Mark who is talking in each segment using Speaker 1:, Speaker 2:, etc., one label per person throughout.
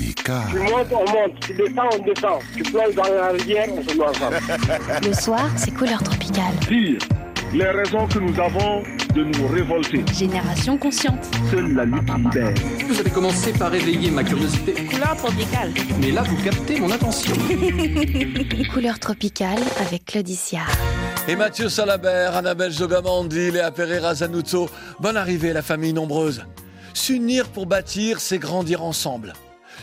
Speaker 1: Tu montes, on monte. Tu descends, on descend. Tu plonges dans la rivière, on se noie ensemble.
Speaker 2: Le soir, c'est couleur tropicale.
Speaker 3: Dire les raisons que nous avons de nous révolter.
Speaker 2: Génération consciente.
Speaker 3: Seule la lutte libère.
Speaker 4: Vous avez commencé par éveiller ma curiosité.
Speaker 2: Couleur tropicale.
Speaker 4: Mais là, vous captez mon attention.
Speaker 2: Couleur tropicale avec Claudicia.
Speaker 5: Et Mathieu Salabert, Annabelle Jogamandi, Léa Pereira Zanuzzo. Bonne arrivée, la famille nombreuse. S'unir pour bâtir, c'est grandir ensemble.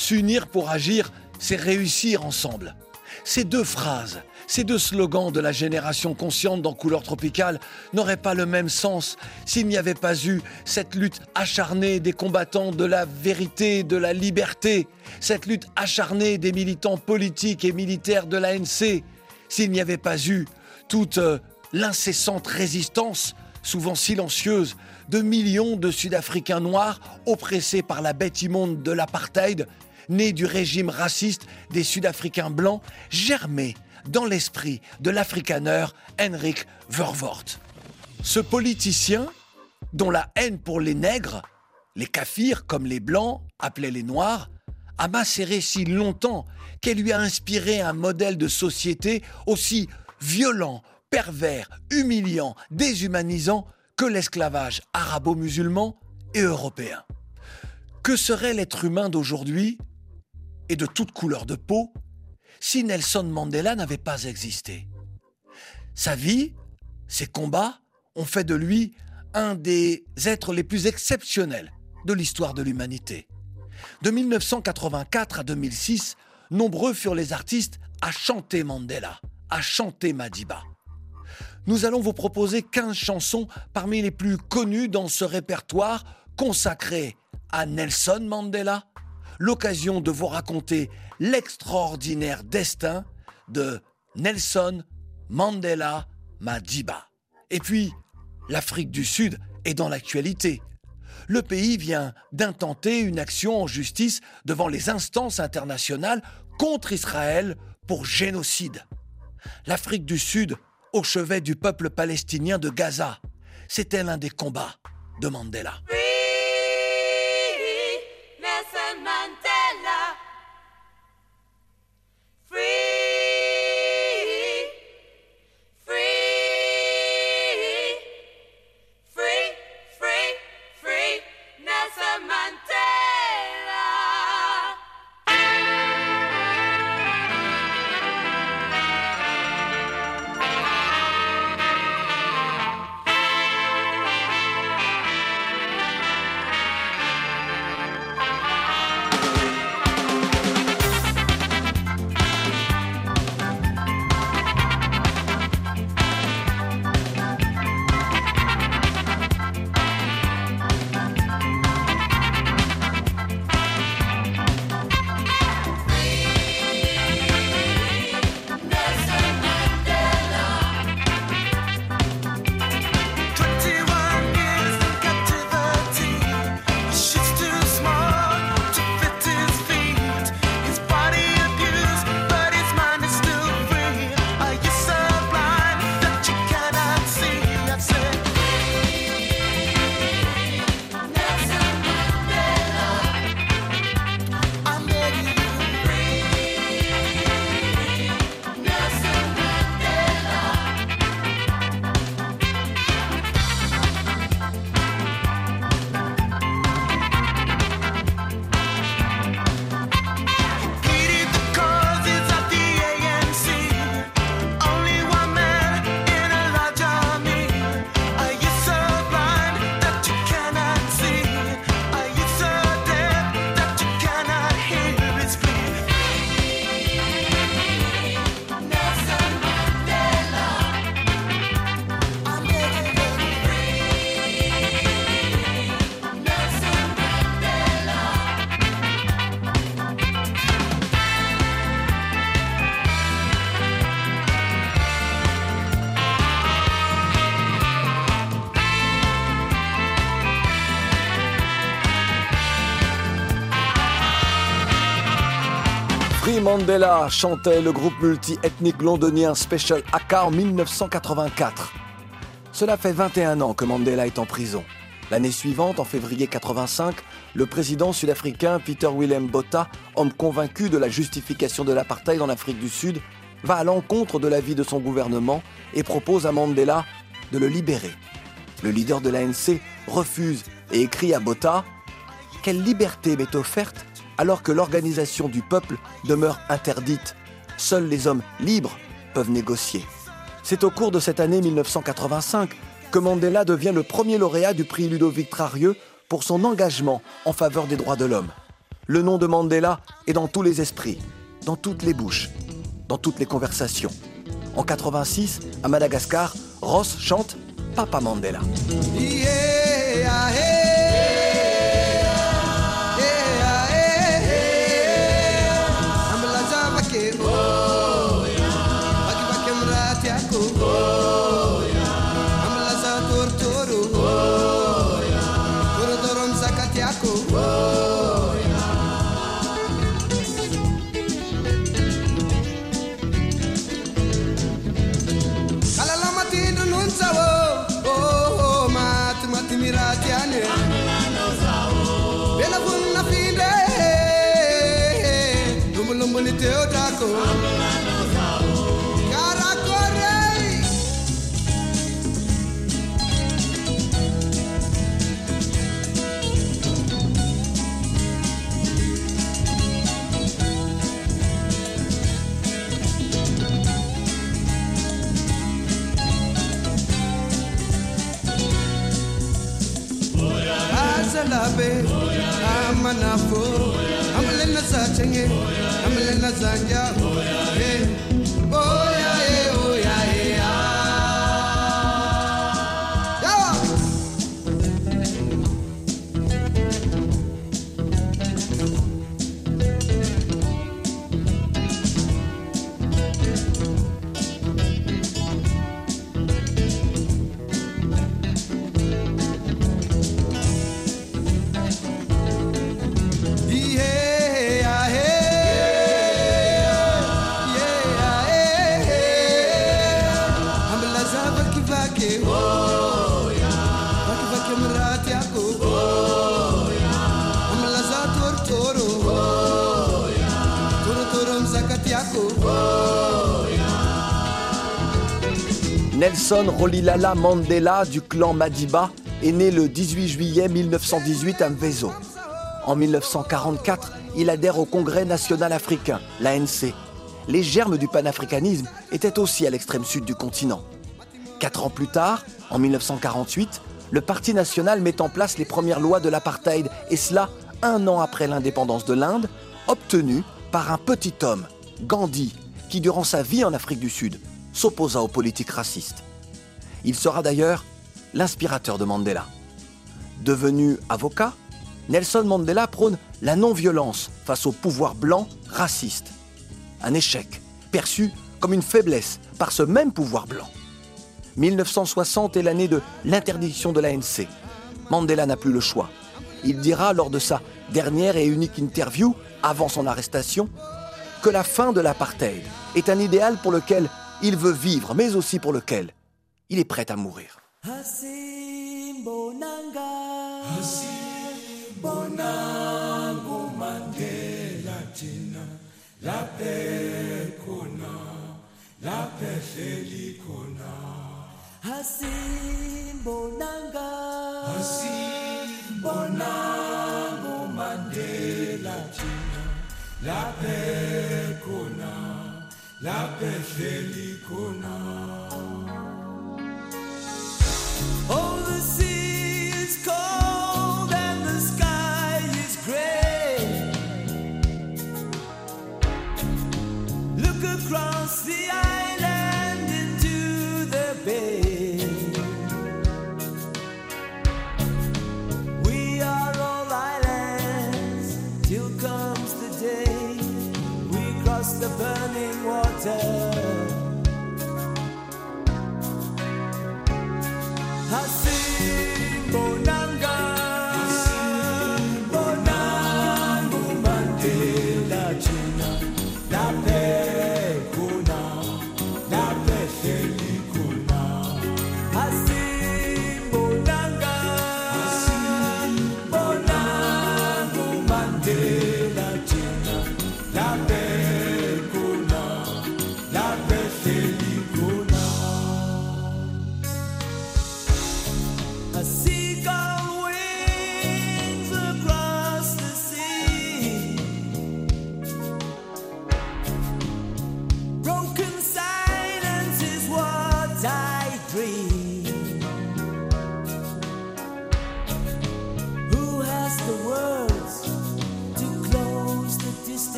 Speaker 5: S'unir pour agir, c'est réussir ensemble. Ces deux phrases, ces deux slogans de la génération consciente dans Couleur tropicale n'auraient pas le même sens s'il n'y avait pas eu cette lutte acharnée des combattants de la vérité, de la liberté, cette lutte acharnée des militants politiques et militaires de l'ANC, s'il n'y avait pas eu toute euh, l'incessante résistance, souvent silencieuse, de millions de Sud-Africains noirs oppressés par la bête immonde de l'apartheid, née du régime raciste des Sud-Africains blancs, germée dans l'esprit de l'africaneur Henrik Verwoerd. Ce politicien, dont la haine pour les nègres, les kafirs comme les blancs appelaient les noirs, a macéré si longtemps qu'elle lui a inspiré un modèle de société aussi violent, pervers, humiliant, déshumanisant que l'esclavage arabo-musulman et européen. Que serait l'être humain d'aujourd'hui et de toute couleur de peau si Nelson Mandela n'avait pas existé Sa vie, ses combats ont fait de lui un des êtres les plus exceptionnels de l'histoire de l'humanité. De 1984 à 2006, nombreux furent les artistes à chanter Mandela, à chanter Madiba. Nous allons vous proposer 15 chansons parmi les plus connues dans ce répertoire consacré à Nelson Mandela, l'occasion de vous raconter l'extraordinaire destin de Nelson Mandela Madiba. Et puis, l'Afrique du Sud est dans l'actualité. Le pays vient d'intenter une action en justice devant les instances internationales contre Israël pour génocide. L'Afrique du Sud au chevet du peuple palestinien de Gaza. C'était l'un des combats de Mandela. Mandela chantait le groupe multi-ethnique londonien Special Aka en 1984. Cela fait 21 ans que Mandela est en prison. L'année suivante, en février 85, le président sud-africain Peter Willem Botha, homme convaincu de la justification de l'apartheid en Afrique du Sud, va à l'encontre de l'avis de son gouvernement et propose à Mandela de le libérer. Le leader de l'ANC refuse et écrit à Botha Quelle liberté m'est offerte alors que l'organisation du peuple demeure interdite Seuls les hommes libres peuvent négocier. C'est au cours de cette année 1985 que Mandela devient le premier lauréat du prix Ludovic Trarieux pour son engagement en faveur des droits de l'homme. Le nom de Mandela est dans tous les esprits, dans toutes les bouches, dans toutes les conversations. En 86, à Madagascar, Ross chante Papa Mandela.
Speaker 6: Yeah.
Speaker 5: Nelson Rolilala Mandela du clan Madiba est né le 18 juillet 1918 à Mvezo. En 1944, il adhère au Congrès national africain, l'ANC. Les germes du panafricanisme étaient aussi à l'extrême sud du continent. Quatre ans plus tard, en 1948, le Parti national met en place les premières lois de l'apartheid, et cela un an après l'indépendance de l'Inde, obtenue par un petit homme, Gandhi, qui durant sa vie en Afrique du Sud s'opposa aux politiques racistes. Il sera d'ailleurs l'inspirateur de Mandela. Devenu avocat, Nelson Mandela prône la non-violence face au pouvoir blanc raciste. Un échec perçu comme une faiblesse par ce même pouvoir blanc. 1960 est l'année de l'interdiction de l'ANC. Mandela n'a plus le choix. Il dira lors de sa dernière et unique interview, avant son arrestation, que la fin de l'apartheid est un idéal pour lequel il veut vivre, mais aussi pour lequel il est prêt à mourir.
Speaker 6: Oh,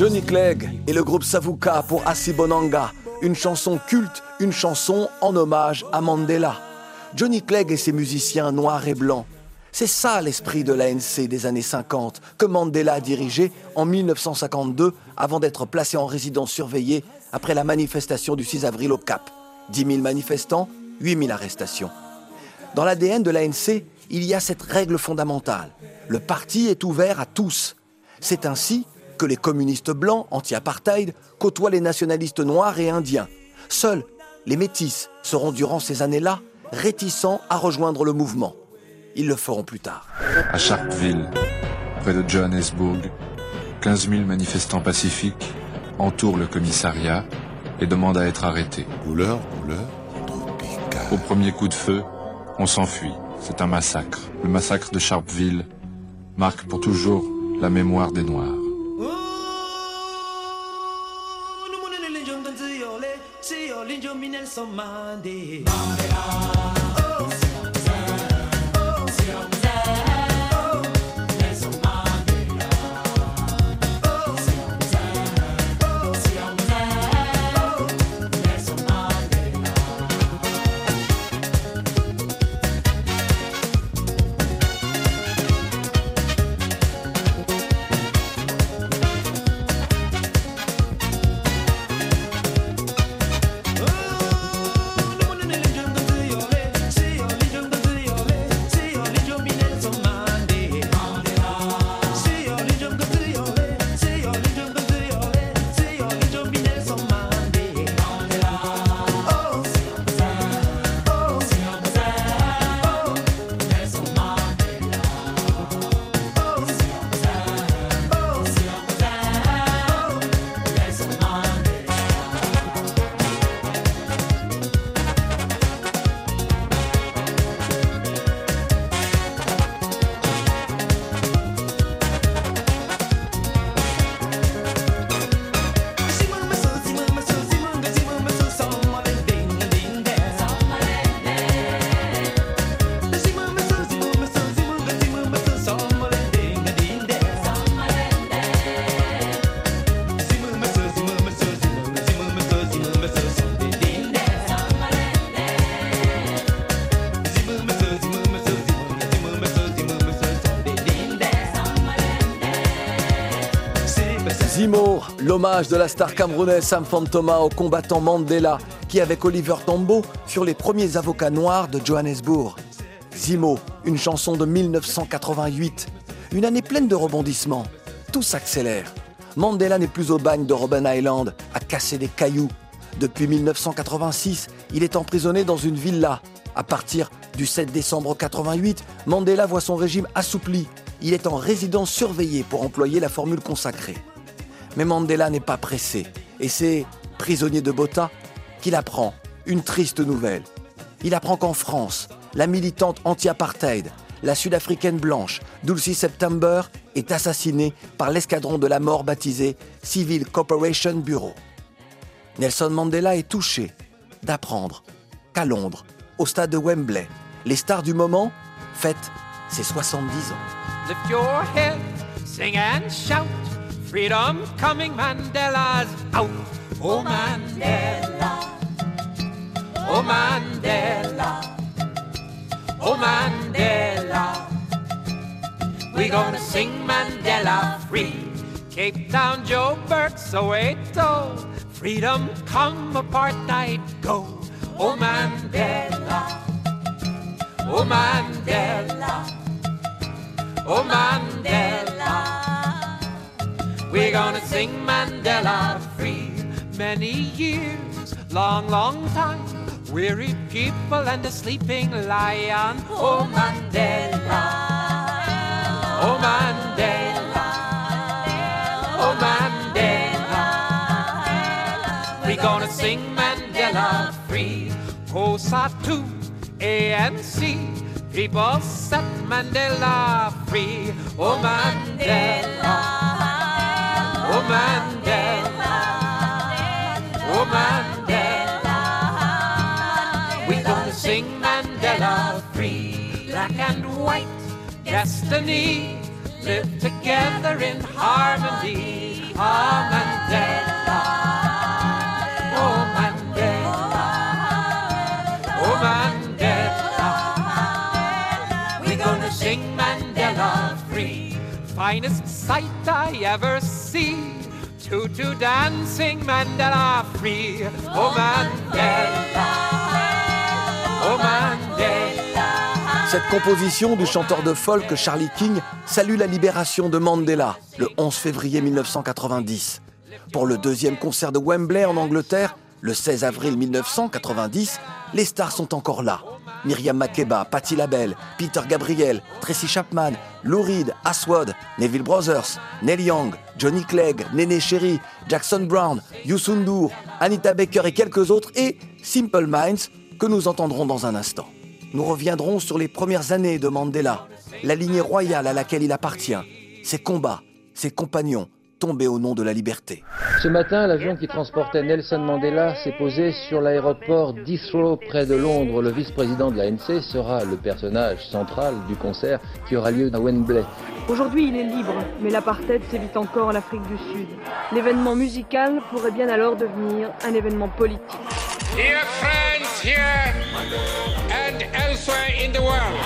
Speaker 5: Johnny Clegg et le groupe Savuka pour Asibonanga, une chanson culte, une chanson en hommage à Mandela. Johnny Clegg et ses musiciens noirs et blancs. C'est ça l'esprit de l'ANC des années 50 que Mandela a dirigé en 1952 avant d'être placé en résidence surveillée après la manifestation du 6 avril au Cap. 10 000 manifestants, 8 000 arrestations. Dans l'ADN de l'ANC, il y a cette règle fondamentale. Le parti est ouvert à tous. C'est ainsi que les communistes blancs anti-apartheid côtoient les nationalistes noirs et indiens. Seuls les métis seront durant ces années-là réticents à rejoindre le mouvement. Ils le feront plus tard.
Speaker 7: À Sharpeville, près de Johannesburg, 15 000 manifestants pacifiques entourent le commissariat et demandent à être arrêtés.
Speaker 1: Couleur, couleur, tropicale.
Speaker 7: Au premier coup de feu, on s'enfuit. C'est un massacre. Le massacre de Sharpeville marque pour toujours la mémoire des Noirs.
Speaker 5: 只
Speaker 6: 有自由嘞，自由领袖明年送马地。
Speaker 5: L'hommage de la star camerounaise Sam Fantoma au combattant Mandela, qui avec Oliver Tambo furent les premiers avocats noirs de Johannesburg. Zimo, une chanson de 1988, une année pleine de rebondissements. Tout s'accélère. Mandela n'est plus au bagne de Robben Island, à casser des cailloux. Depuis 1986, il est emprisonné dans une villa. À partir du 7 décembre 88, Mandela voit son régime assoupli. Il est en résidence surveillée pour employer la formule consacrée. Mais Mandela n'est pas pressé. Et c'est, prisonnier de Botha, qu'il apprend une triste nouvelle. Il apprend qu'en France, la militante anti-apartheid, la sud-africaine blanche, Dulcie September, est assassinée par l'escadron de la mort baptisé Civil Corporation Bureau. Nelson Mandela est touché d'apprendre qu'à Londres, au stade de Wembley, les stars du moment fêtent ses 70 ans.
Speaker 8: Freedom coming, Mandela's out. Oh Mandela, oh Mandela. oh Mandela. We gonna sing Mandela free. Cape Town, Joburg, Soweto. Freedom come, apartheid go. Oh Mandela. Oh Mandela. Oh Mandela. We're gonna sing Mandela free. Many years, long, long time. Weary people and a sleeping lion. Oh Mandela. Oh Mandela. Oh Mandela. We're gonna sing Mandela free. COSA 2, ANC. People set Mandela free. Oh Mandela. Mandela. Mandela. We gonna sing Mandela free. Black and white destiny. Live together in harmony. Oh Mandela. Oh Mandela. Oh Mandela. We gonna sing Mandela free. Finest sight I ever see. Dancing Mandela free. Oh Mandela. Oh Mandela.
Speaker 5: Cette composition du chanteur de folk Charlie King salue la libération de Mandela le 11 février 1990. Pour le deuxième concert de Wembley en Angleterre, le 16 avril 1990, les stars sont encore là. Myriam Makeba, Patti LaBelle, Peter Gabriel, Tracy Chapman, Lou Reed, Aswad, Neville Brothers, Neil Young, Johnny Clegg, Néné Cherry, Jackson Brown, Youssou N'Dour, Anita Baker et quelques autres, et Simple Minds, que nous entendrons dans un instant. Nous reviendrons sur les premières années de Mandela, la lignée royale à laquelle il appartient, ses combats, ses compagnons, tombés au nom de la liberté.
Speaker 9: Ce matin, l'avion qui transportait Nelson Mandela s'est posé sur l'aéroport d'Heathrow près de Londres. Le vice-président de l'ANC sera le personnage central du concert qui aura lieu à Wembley.
Speaker 10: Aujourd'hui, il est libre, mais l'apartheid sévit encore en Afrique du Sud. L'événement musical pourrait bien alors devenir un événement politique.
Speaker 8: Dear friends here and elsewhere in the world.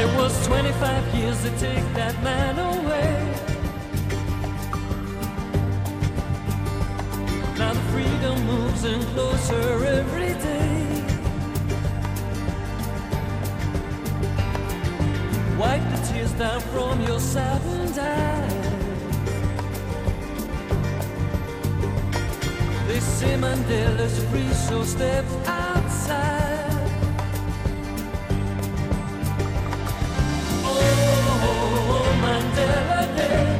Speaker 11: It was 25 years to take that man away. Now the freedom moves in closer every day. Wipe the tears down from your saddened eyes. They say Mandela's free, so step outside. Oh, oh, oh Mandela Day.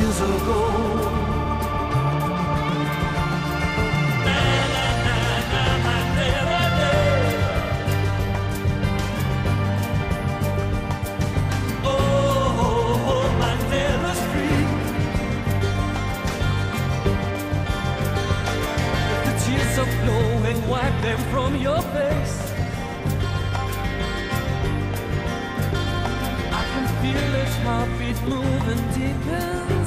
Speaker 11: years ago. Oh, Mandela's free. If the tears are flowing, wipe them from your face. I can feel his heartbeat moving deep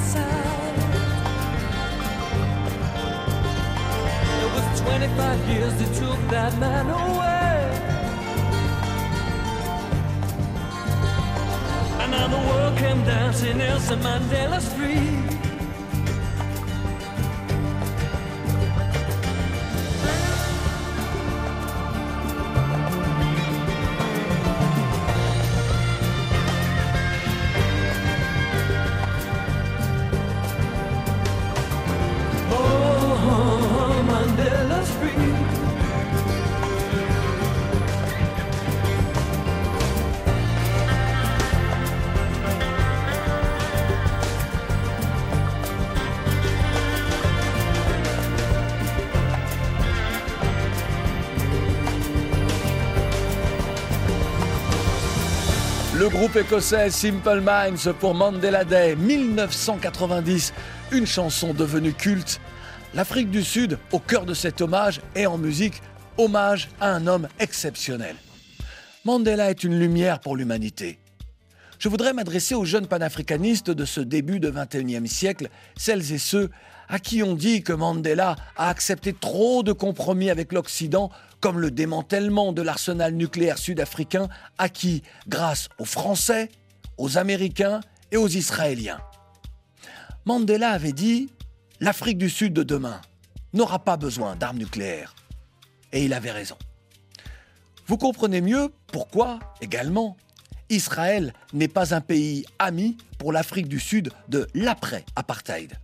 Speaker 11: 25 years that took that man away. And now the world came dancing, Nelson Mandela's free.
Speaker 5: Groupe écossais Simple Minds pour Mandela Day 1990, une chanson devenue culte. L'Afrique du Sud, au cœur de cet hommage, est en musique hommage à un homme exceptionnel. Mandela est une lumière pour l'humanité. Je voudrais m'adresser aux jeunes panafricanistes de ce début de 21e siècle, celles et ceux à qui on dit que Mandela a accepté trop de compromis avec l'Occident, comme le démantèlement de l'arsenal nucléaire sud-africain acquis grâce aux Français, aux Américains et aux Israéliens. Mandela avait dit L'Afrique du Sud de demain n'aura pas besoin d'armes nucléaires. Et il avait raison. Vous comprenez mieux pourquoi, également, Israël n'est pas un pays ami pour l'Afrique du Sud de l'après-apartheid.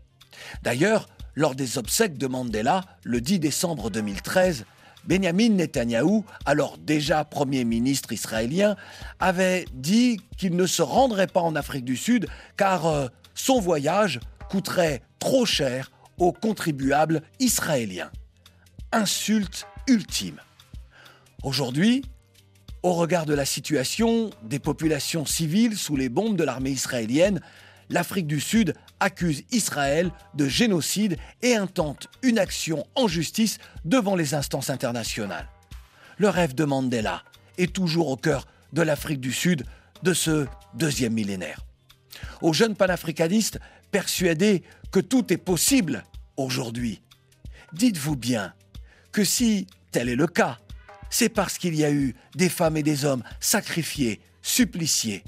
Speaker 5: D'ailleurs, lors des obsèques de Mandela, le 10 décembre 2013, Benjamin Netanyahou, alors déjà Premier ministre israélien, avait dit qu'il ne se rendrait pas en Afrique du Sud car euh, son voyage coûterait trop cher aux contribuables israéliens. Insulte ultime. Aujourd'hui, au regard de la situation des populations civiles sous les bombes de l'armée israélienne, l'Afrique du Sud accuse Israël de génocide et intente une action en justice devant les instances internationales. Le rêve de Mandela est toujours au cœur de l'Afrique du Sud de ce deuxième millénaire. Aux jeunes panafricanistes persuadés que tout est possible aujourd'hui, dites-vous bien que si tel est le cas, c'est parce qu'il y a eu des femmes et des hommes sacrifiés, suppliciés.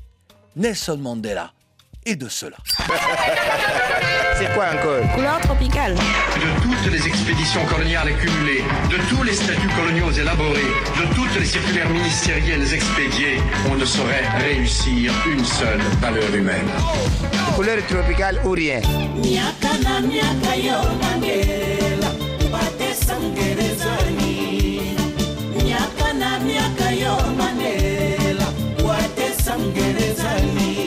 Speaker 5: Nelson Mandela est de cela.
Speaker 12: C'est quoi encore
Speaker 13: Couleur tropicale.
Speaker 14: De toutes les expéditions coloniales accumulées, de tous les statuts coloniaux élaborés, de toutes les circulaires ministérielles expédiées, on ne saurait réussir une seule valeur humaine.
Speaker 12: Couleur tropicale ou rien
Speaker 15: Miaka na miaka yo Mandela Batesa Mgerezani Miaka na miaka yo Mandela Watesa Mgerezani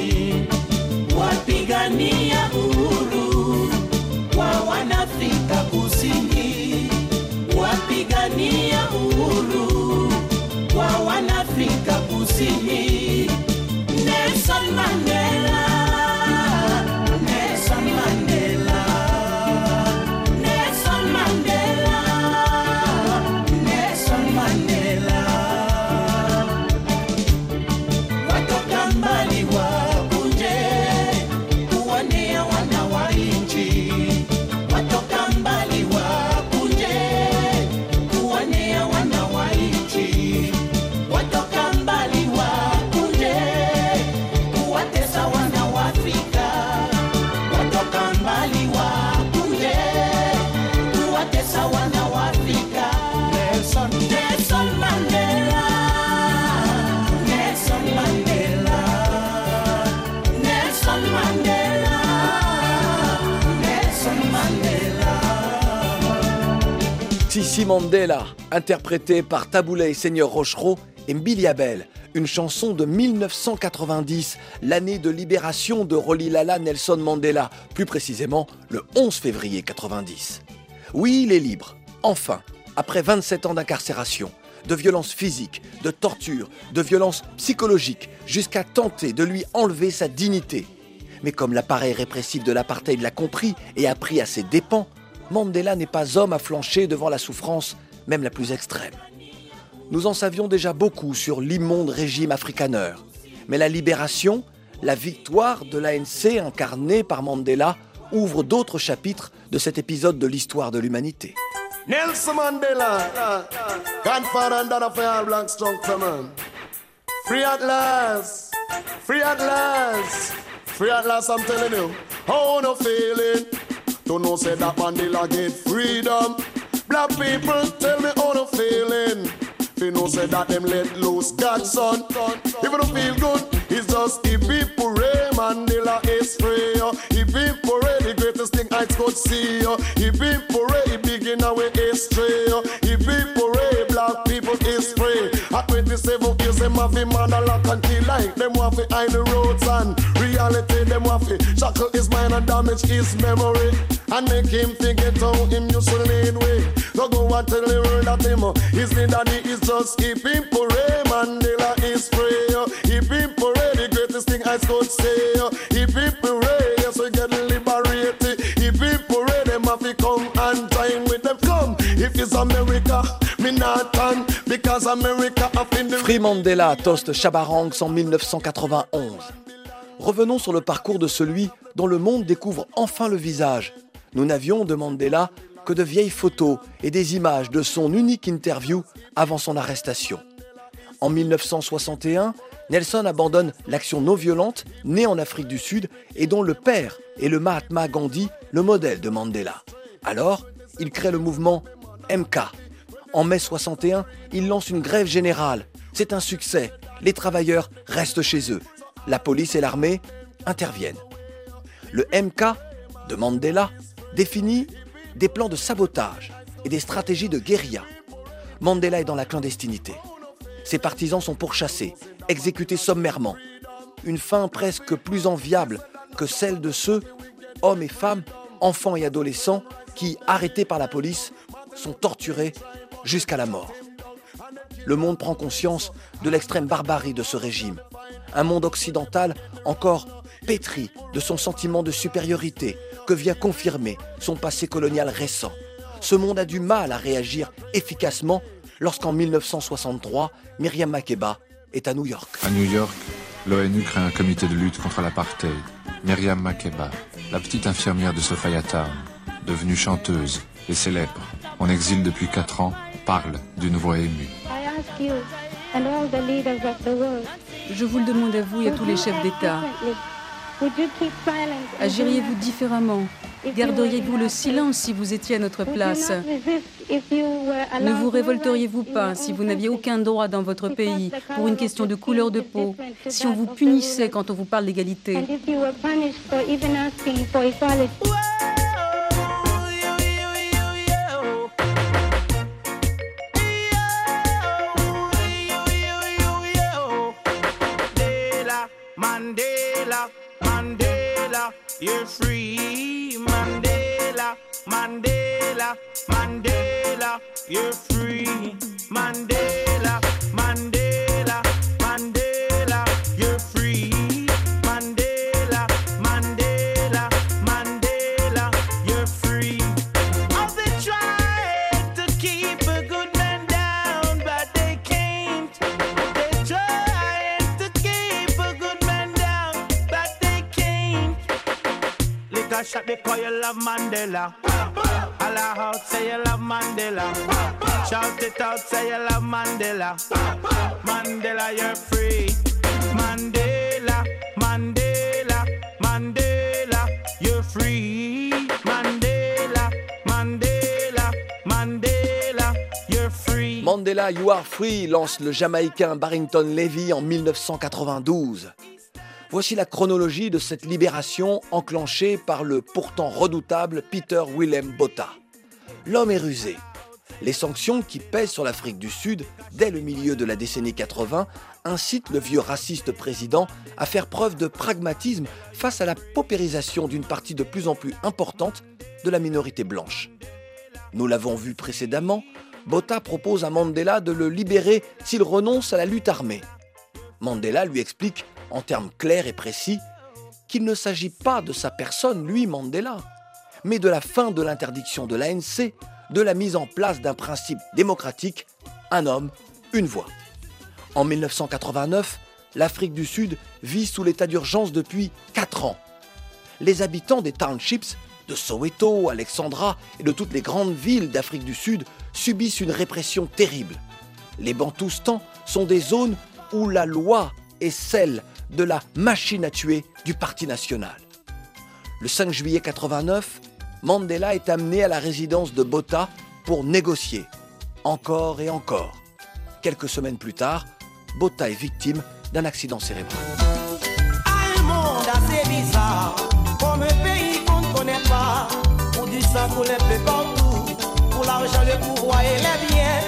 Speaker 15: Wapigania uhuru wa wanafrika kusini Wapigania uhuru wa wanafrika kusini
Speaker 16: Sissi Mandela, interprété par Taboulé et Seigneur Rochereau et Mbili Abel, une chanson de 1990, l'année de libération de Rolilala Nelson Mandela, plus précisément le 11 février 90. Oui, il est libre, enfin, après 27 ans d'incarcération, de violences physiques, de torture, de violences psychologiques, jusqu'à tenter de lui enlever sa dignité. Mais comme l'appareil répressif de l'apartheid l'a compris et a pris à ses dépens, Mandela n'est pas homme à flancher devant la souffrance, même la plus extrême. Nous en savions déjà beaucoup sur l'immonde régime africaneur, mais la libération, la victoire de l'ANC incarnée par Mandela ouvre d'autres chapitres de cet épisode de l'histoire de l'humanité.
Speaker 17: Nelson Mandela. Free at last, free at last, free at last, I'm telling you. How no feeling to know say that Mandela get freedom. Black people tell me how no feeling. They know say that them let loose God's son. If you don't feel good, it's just if people pray, Mandela is free. If people pray, the greatest thing I could see. If people pray, it begin our history. If people pray, black people is free. At 27 years, them have a man a lock and kill like them want to hide the roads and reality them to shackle his mind and damage his memory and make him it how him used to lead way. So go and tell the world that him his daddy is just keep him pray. Mandela is free. Keep him pray. The I could say, if people ready, yes, we get liberated. People ready, them to come and time with them. Come, if it's America, me not because America the
Speaker 5: Free Mandela toast Chabarangs en 1991. Revenons sur le parcours de celui dont le monde découvre enfin le visage. Nous n'avions de Mandela que de vieilles photos et des images de son unique interview avant son arrestation. En 1961, Nelson abandonne l'action non violente née en Afrique du Sud et dont le père est le Mahatma Gandhi, le modèle de Mandela. Alors, il crée le mouvement MK. En mai 61, il lance une grève générale. C'est un succès. Les travailleurs restent chez eux. La police et l'armée interviennent. Le MK de Mandela définit des plans de sabotage et des stratégies de guérilla. Mandela est dans la clandestinité. Ses partisans sont pourchassés, exécutés sommairement. Une fin presque plus enviable que celle de ceux, hommes et femmes, enfants et adolescents, qui, arrêtés par la police, sont torturés jusqu'à la mort. Le monde prend conscience de l'extrême barbarie de ce régime. Un monde occidental encore pétri de son sentiment de supériorité que vient confirmer son passé colonial récent. Ce monde a du mal à réagir efficacement lorsqu'en 1963, Myriam Makeba est à New York.
Speaker 7: À New York, l'ONU crée un comité de lutte contre l'apartheid. Myriam Makeba, la petite infirmière de Sophiatown, devenue chanteuse et célèbre, en exil depuis 4 ans, parle d'une voix émue.
Speaker 18: I ask you and all the leaders of the world,
Speaker 19: Je vous le demande à vous et à tous les chefs d'État. Agiriez-vous différemment? Garderiez-vous le silence si vous étiez à notre place? Ne vous révolteriez-vous pas si vous n'aviez aucun droit dans votre pays pour une question de couleur de peau, si on vous punissait quand on vous parle d'égalité
Speaker 15: free. Mandela. Mandela. Mandela, you're free. Mandela, Mandela, Mandela, you're free. Mandela You
Speaker 5: Are Free lance le Jamaïcain Barrington Levy en 1992. Voici la chronologie de cette libération enclenchée par le pourtant redoutable Peter Willem Botha. L'homme est rusé. Les sanctions qui pèsent sur l'Afrique du Sud dès le milieu de la décennie 80 incitent le vieux raciste président à faire preuve de pragmatisme face à la paupérisation d'une partie de plus en plus importante de la minorité blanche. Nous l'avons vu précédemment, Botha propose à Mandela de le libérer s'il renonce à la lutte armée. Mandela lui explique, en termes clairs et précis, qu'il ne s'agit pas de sa personne, lui Mandela, mais de la fin de l'interdiction de l'ANC, de la mise en place d'un principe démocratique, un homme, une voix. En 1989, l'Afrique du Sud vit sous l'état d'urgence depuis 4 ans. Les habitants des townships de Soweto, Alexandra et de toutes les grandes villes d'Afrique du Sud subissent une répression terrible. Les Bantoustans sont des zones où la loi est celle de la machine à tuer du Parti national. Le 5 juillet 89, Mandela est amené à la résidence de Botha pour négocier. Encore et encore. Quelques semaines plus tard, Botha est victime d'un accident cérébral.
Speaker 11: Un monde assez bizarre, comme un pays qu'on ne connaît pas, où du sang peu partout, pour l'argent, le pouvoir et les biens.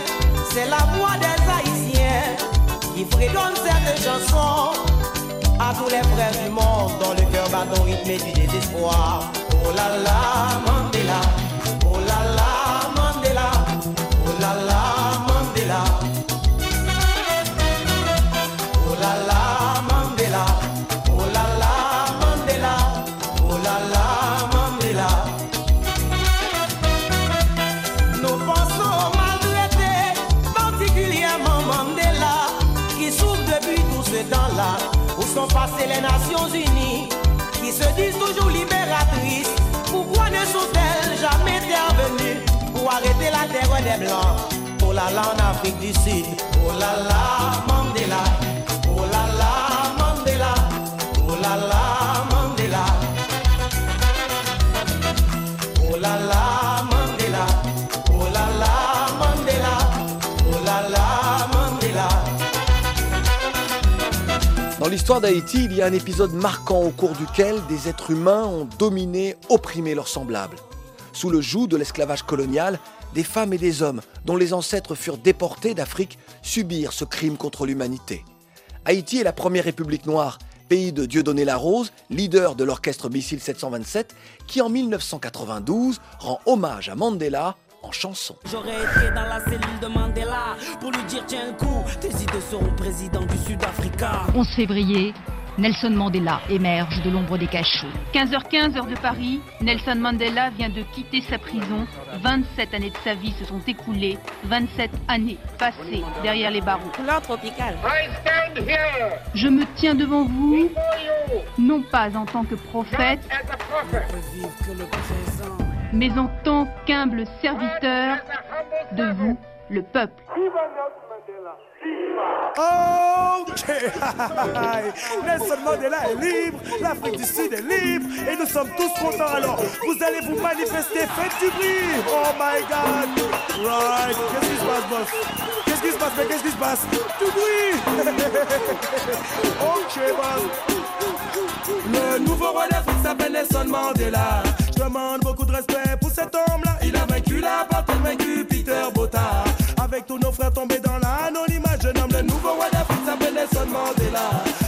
Speaker 11: C'est la voix des Haïtiens qui fredonne cette chanson à tous les frères du monde dont le cœur bat au rythme du désespoir. Oh la la Mandela, oh la la Mandela, oh la la Mandela. Oh la la Mandela, oh la
Speaker 15: la Mandela, oh la la Mandela. Nos pensons malgré particulièrement Mandela, qui souffre depuis tout ce temps-là, où
Speaker 11: sont passées les Nations unies, qui se disent toujours libérés. Arrêter la terre des Blancs. Oh là là, en Afrique du Sud, oh là là, Mandela, oh là là, Mandela, oh là là, Mandela, oh là là, Mandela, oh là là, Mandela, oh là là, Mandela.
Speaker 5: Dans l'histoire d'Haïti, il y a un épisode marquant au cours duquel des êtres humains ont dominé, opprimé leurs semblables. Sous le joug de l'esclavage colonial, des femmes et des hommes dont les ancêtres furent déportés d'Afrique subirent ce crime contre l'humanité. Haïti est la première république noire, pays de Dieudonné Larose, leader de l'orchestre Missile 727, qui en 1992 rend hommage à Mandela en chanson.
Speaker 6: J'aurais été dans la cellule de Mandela pour lui dire tiens un coup, tes idées seront président du Sud-Africa.
Speaker 20: 11 février, Nelson Mandela émerge de l'ombre des cachots.
Speaker 21: 15h15 heure de Paris, Nelson Mandela vient de quitter sa prison. 27 années de sa vie se sont écoulées, 27 années passées derrière les barreaux.
Speaker 6: Couleur tropicale.
Speaker 21: Je me tiens devant vous, non pas en tant que prophète, mais en tant qu'humble serviteur de vous, le peuple.
Speaker 22: Ok. Nelson Mandela est libre, l'Afrique du Sud est libre et nous sommes tous contents alors. Vous allez vous manifester, faites du bruit. Oh my god. Right. Qu'est-ce qui se passe boss? Qu'est-ce qui se passe mais qu'est-ce qui se passe? Du bruit. Ok boss. Le nouveau roi d'Afrique s'appelle Nelson Mandela. Je demande beaucoup de respect pour cet homme-là. Il a vaincu la bataille, vaincu Peter Botha Avec tous nos frères tombés dans l'anonymat Je nomme le nouveau roi d'Afrique s'appelle Nelson Mandela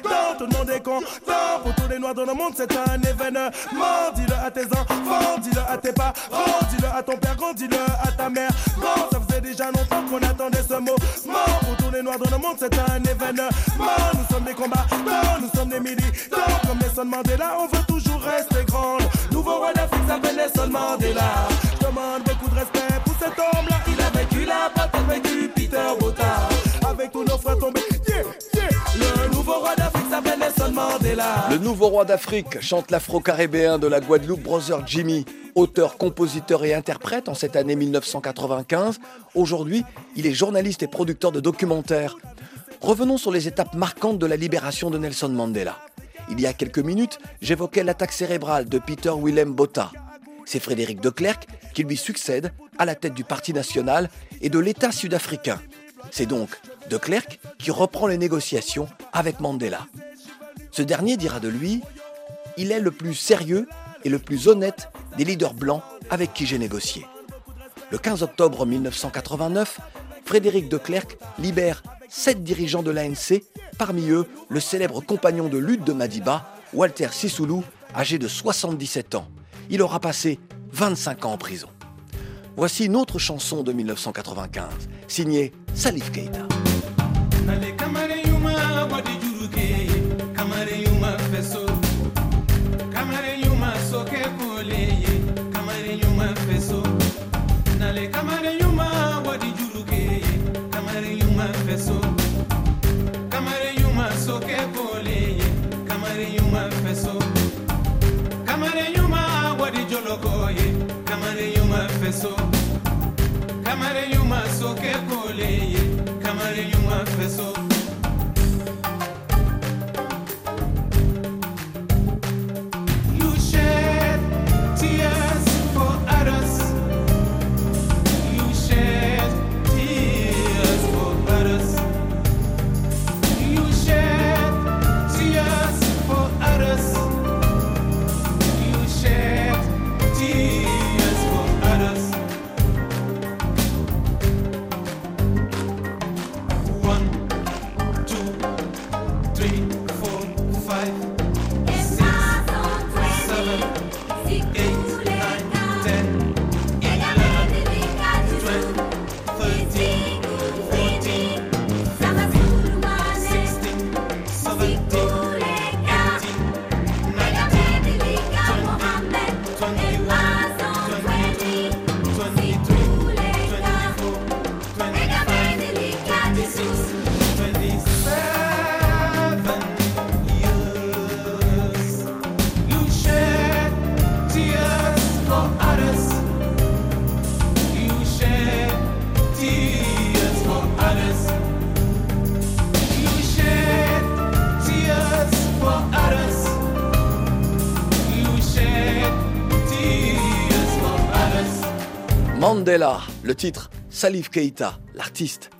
Speaker 22: Président Tout le monde est content. Pour tous les noirs dans le monde c'est un événement. Dis-le à tes enfants, dis-le à tes parents Dis-le à ton père, dis-le à ta mère. Bon, ça faisait déjà longtemps qu'on attendait ce mot. Pour tous les noirs dans le monde c'est un événement. Nous sommes des combattants, nous sommes des militants. Comme Nelson Mandela, on veut toujours rester grand. Nouveau roi d'Afrique s'appelle Nelson Mandela. Je demande beaucoup de respect pour cet homme-là. Il a vécu la bataille, vécu Peter Botha Avec tous nos frères tombés, Le nouveau roi d'Afrique
Speaker 5: chante l'afro-caribéen de la Guadeloupe, Brother Jimmy, auteur, compositeur et interprète en cette année 1995. Aujourd'hui, il est journaliste et producteur de documentaires. Revenons sur les étapes marquantes de la libération de Nelson Mandela. Il y a quelques minutes, j'évoquais l'attaque cérébrale de Peter Willem Botha. C'est Frédéric de Klerk qui lui succède à la tête du Parti national et de l'État sud-africain. C'est donc de Klerk qui reprend les négociations avec Mandela. Ce dernier dira de lui Il est le plus sérieux et le plus honnête des leaders blancs avec qui j'ai négocié. Le 15 octobre 1989, Frédéric de Klerk libère sept dirigeants de l'ANC, parmi eux le célèbre compagnon de lutte de Madiba, Walter Sissoulou, âgé de 77 ans. Il aura passé 25 ans en prison. Voici une autre chanson de 1995, signée Salif Keita.
Speaker 23: ale kamare yuma bodi juruke. Kamare yuma feso. Kamare yuma soke kole. Kamare yuma feso. Nale kamare yuma bodi juruke. Kamare yuma feso. Kamare yuma soke kole. Kamare yuma feso. Kamare yuma bodi joloko. Kamare yuma feso. Kamare yuma soke kole.
Speaker 5: You Mandela, le titre, Salif Keita, l'artiste.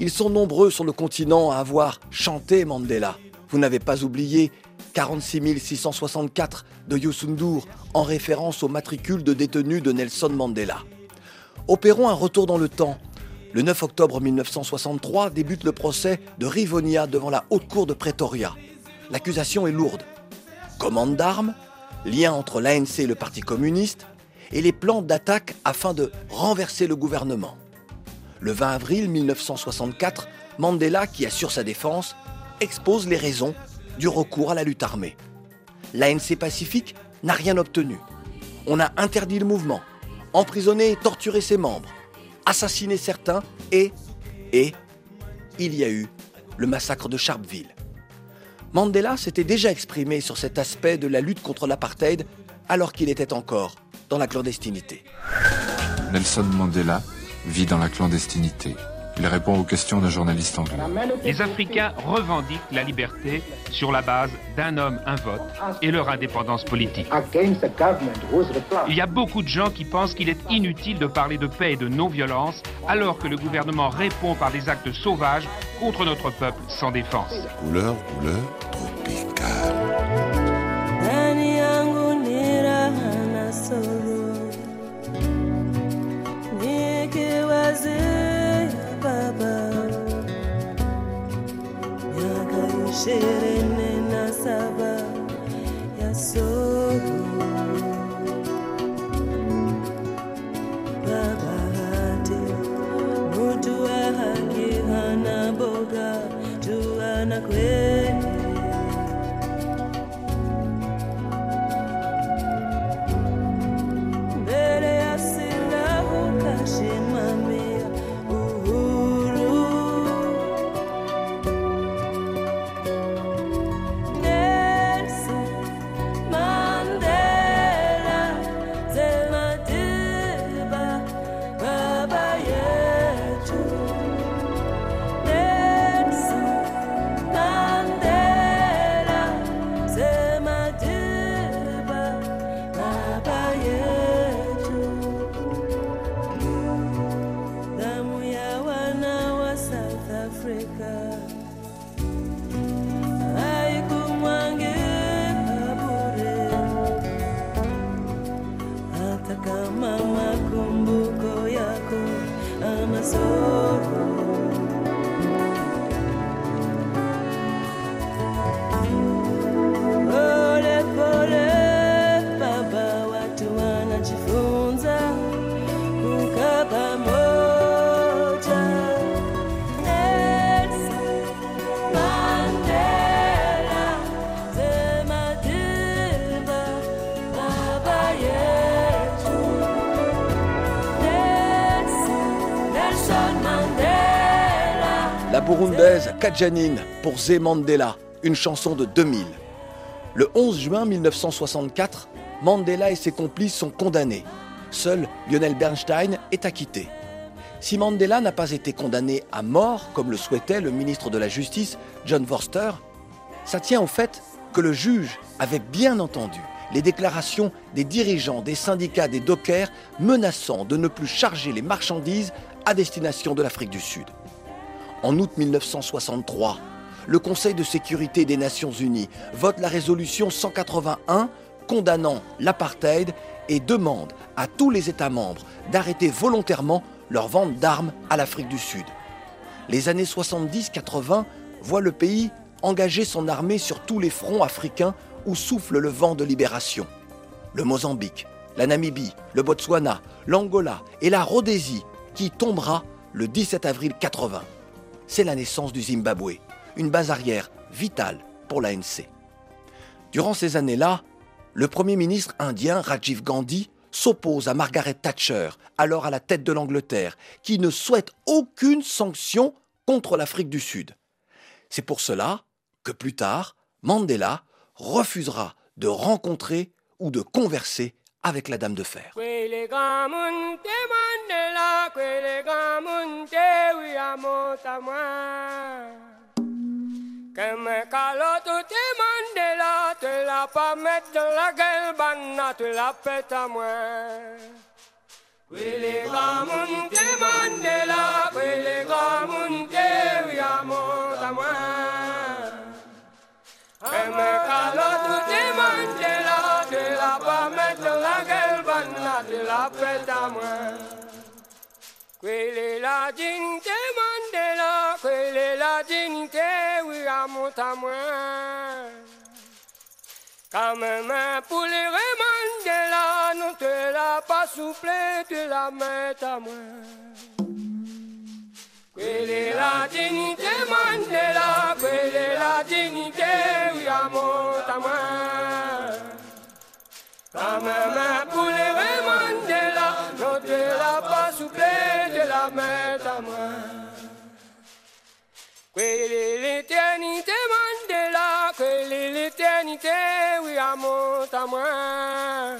Speaker 5: Ils sont nombreux sur le continent à avoir chanté Mandela. Vous n'avez pas oublié 46 664 de Youssou N'Dour en référence au matricule de détenus de Nelson Mandela. Opérons un retour dans le temps. Le 9 octobre 1963 débute le procès de Rivonia devant la haute cour de Pretoria. L'accusation est lourde. Commande d'armes, lien entre l'ANC et le Parti communiste, et les plans d'attaque afin de renverser le gouvernement. Le 20 avril 1964, Mandela, qui assure sa défense, expose les raisons du recours à la lutte armée. L'ANC Pacifique n'a rien obtenu. On a interdit le mouvement, emprisonné et torturé ses membres, assassiné certains et, et, il y a eu le massacre de Sharpeville. Mandela s'était déjà exprimé sur cet aspect de la lutte contre l'apartheid alors qu'il était encore dans la clandestinité.
Speaker 7: Nelson Mandela vit dans la clandestinité. Il répond aux questions d'un journaliste anglais.
Speaker 24: Les Africains revendiquent la liberté sur la base d'un homme, un vote et leur indépendance politique. Il y a beaucoup de gens qui pensent qu'il est inutile de parler de paix et de non-violence alors que le gouvernement répond par des actes sauvages contre notre peuple sans défense.
Speaker 1: Couleur, couleur tropicale.
Speaker 25: Ishirini na saba ya haki hana boga tu
Speaker 5: Kajanine pour Zé Mandela, une chanson de 2000. Le 11 juin 1964, Mandela et ses complices sont condamnés. Seul Lionel Bernstein est acquitté. Si Mandela n'a pas été condamné à mort, comme le souhaitait le ministre de la Justice, John Vorster, ça tient au fait que le juge avait bien entendu les déclarations des dirigeants des syndicats des dockers menaçant de ne plus charger les marchandises à destination de l'Afrique du Sud. En août 1963, le Conseil de sécurité des Nations Unies vote la résolution 181 condamnant l'apartheid et demande à tous les États membres d'arrêter volontairement leur vente d'armes à l'Afrique du Sud. Les années 70-80 voient le pays engager son armée sur tous les fronts africains où souffle le vent de libération. Le Mozambique, la Namibie, le Botswana, l'Angola et la Rhodésie qui tombera le 17 avril 80. C'est la naissance du Zimbabwe, une base arrière vitale pour l'ANC. Durant ces années-là, le Premier ministre indien Rajiv Gandhi s'oppose à Margaret Thatcher, alors à la tête de l'Angleterre, qui ne souhaite aucune sanction contre l'Afrique du Sud. C'est pour cela que plus tard, Mandela refusera de rencontrer ou de converser avec la Dame de Fer.
Speaker 26: Mandela, à
Speaker 27: de mettre la gueule banna, de la fête à moi. Kwele la dignité Mandela, kwele la dignité wiamontamwa. Quand même pour les Mandela, non te la pas soufflé, te la mettre à moi. Quelle est la dignité Mandela, quelle est la dignité, oui, à mon à Quand même pour les Mandela, la pas soufflé, te la mettre à moi. Quelle l'éternité Mandela, quelle l'éternité, oui, à mon à moi.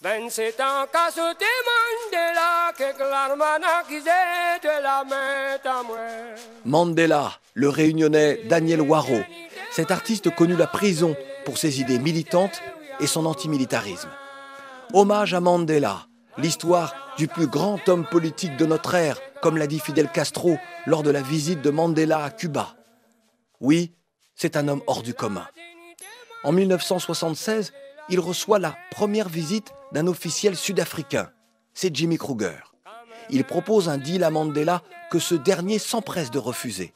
Speaker 27: 27 ans qu'a sauté Mandela, que l'armana qui de la mettre à moi.
Speaker 5: Mandela, le réunionnais Daniel Waro. Cet artiste connut la prison pour ses idées militantes et son antimilitarisme. Hommage à Mandela, l'histoire du plus grand homme politique de notre ère, comme l'a dit Fidel Castro lors de la visite de Mandela à Cuba. Oui, c'est un homme hors du commun. En 1976, il reçoit la première visite d'un officiel sud-africain. C'est Jimmy Kruger. Il propose un deal à Mandela que ce dernier s'empresse de refuser.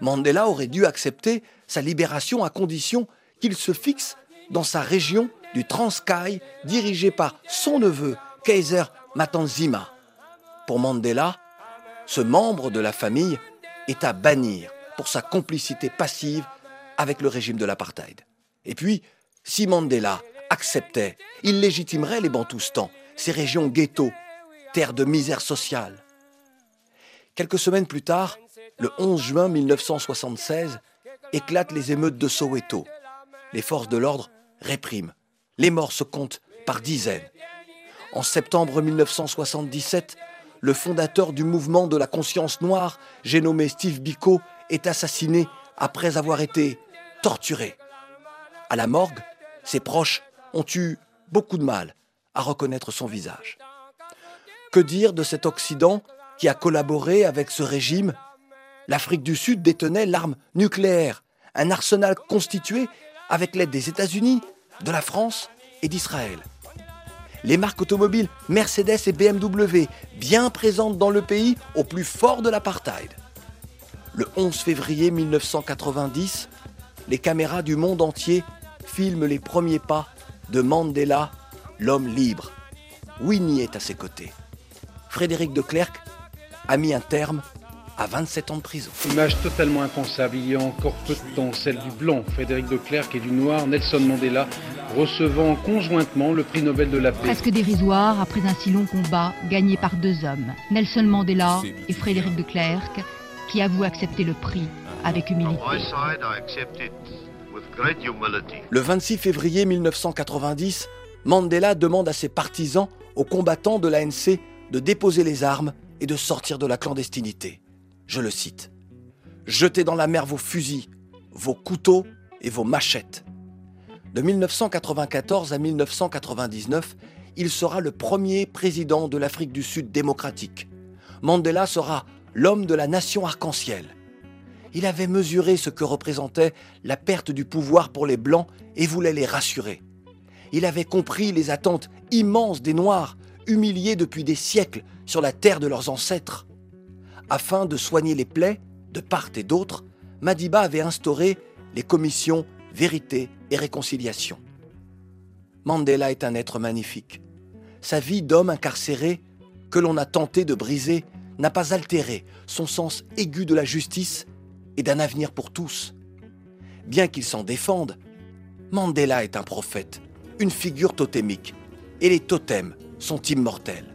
Speaker 5: Mandela aurait dû accepter sa libération à condition qu'il se fixe dans sa région du Transkei dirigée par son neveu, Kaiser Matanzima. Pour Mandela, ce membre de la famille est à bannir pour sa complicité passive avec le régime de l'apartheid. Et puis, si Mandela acceptait, il légitimerait les Bantoustans, ces régions ghetto, terre de misère sociale. Quelques semaines plus tard, le 11 juin 1976, éclatent les émeutes de Soweto. Les forces de l'ordre répriment. Les morts se comptent par dizaines. En septembre 1977, le fondateur du mouvement de la conscience noire, j'ai nommé Steve Biko, est assassiné après avoir été torturé. À la morgue, ses proches ont eu beaucoup de mal à reconnaître son visage. Que dire de cet Occident qui a collaboré avec ce régime? L'Afrique du Sud détenait l'arme nucléaire, un arsenal constitué avec l'aide des États-Unis, de la France et d'Israël. Les marques automobiles Mercedes et BMW, bien présentes dans le pays au plus fort de l'apartheid. Le 11 février 1990, les caméras du monde entier filment les premiers pas de Mandela, l'homme libre. Winnie est à ses côtés. Frédéric de Klerk a mis un terme à 27 ans de prison.
Speaker 28: Image totalement impensable. Il y a encore peu de temps, celle du blanc Frédéric de Klerk et du noir Nelson Mandela recevant conjointement le prix Nobel de la paix.
Speaker 20: Presque dérisoire après un si long combat gagné par deux hommes, Nelson Mandela et Frédéric de Klerk, qui avouent accepter le prix avec humilité.
Speaker 5: Le 26 février 1990, Mandela demande à ses partisans, aux combattants de l'ANC, de déposer les armes et de sortir de la clandestinité. Je le cite. Jetez dans la mer vos fusils, vos couteaux et vos machettes. De 1994 à 1999, il sera le premier président de l'Afrique du Sud démocratique. Mandela sera l'homme de la nation arc-en-ciel. Il avait mesuré ce que représentait la perte du pouvoir pour les Blancs et voulait les rassurer. Il avait compris les attentes immenses des Noirs, humiliés depuis des siècles sur la terre de leurs ancêtres. Afin de soigner les plaies, de part et d'autre, Madiba avait instauré les commissions Vérité et Réconciliation. Mandela est un être magnifique. Sa vie d'homme incarcéré, que l'on a tenté de briser, n'a pas altéré son sens aigu de la justice et d'un avenir pour tous. Bien qu'il s'en défende, Mandela est un prophète, une figure totémique, et les totems sont immortels.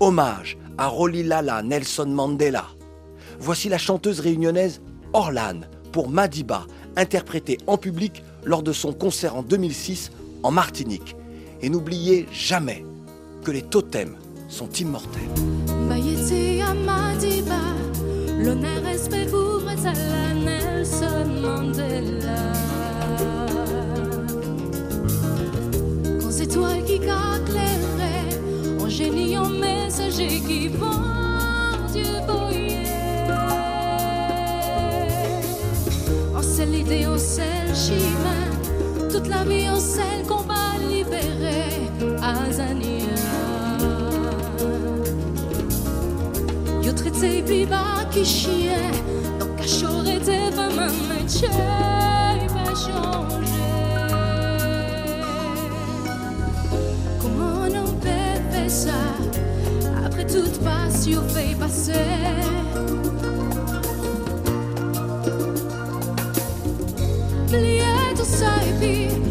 Speaker 5: Hommage à Rolilala Nelson Mandela. Voici la chanteuse réunionnaise Orlan pour Madiba, interprétée en public lors de son concert en 2006 en Martinique. Et n'oubliez jamais que les totems sont immortels.
Speaker 29: Génie en messager qui vend du voyer. Oh, c'est l'idée, oh, c'est le chemin. Toute la vie, oh, c'est le combat libéré. Azania. Yo traité bas qui chien. Donc, cachot était vraiment métier. Pas changer. Ça? Après toute yo fait passer. Plier tout ça et puis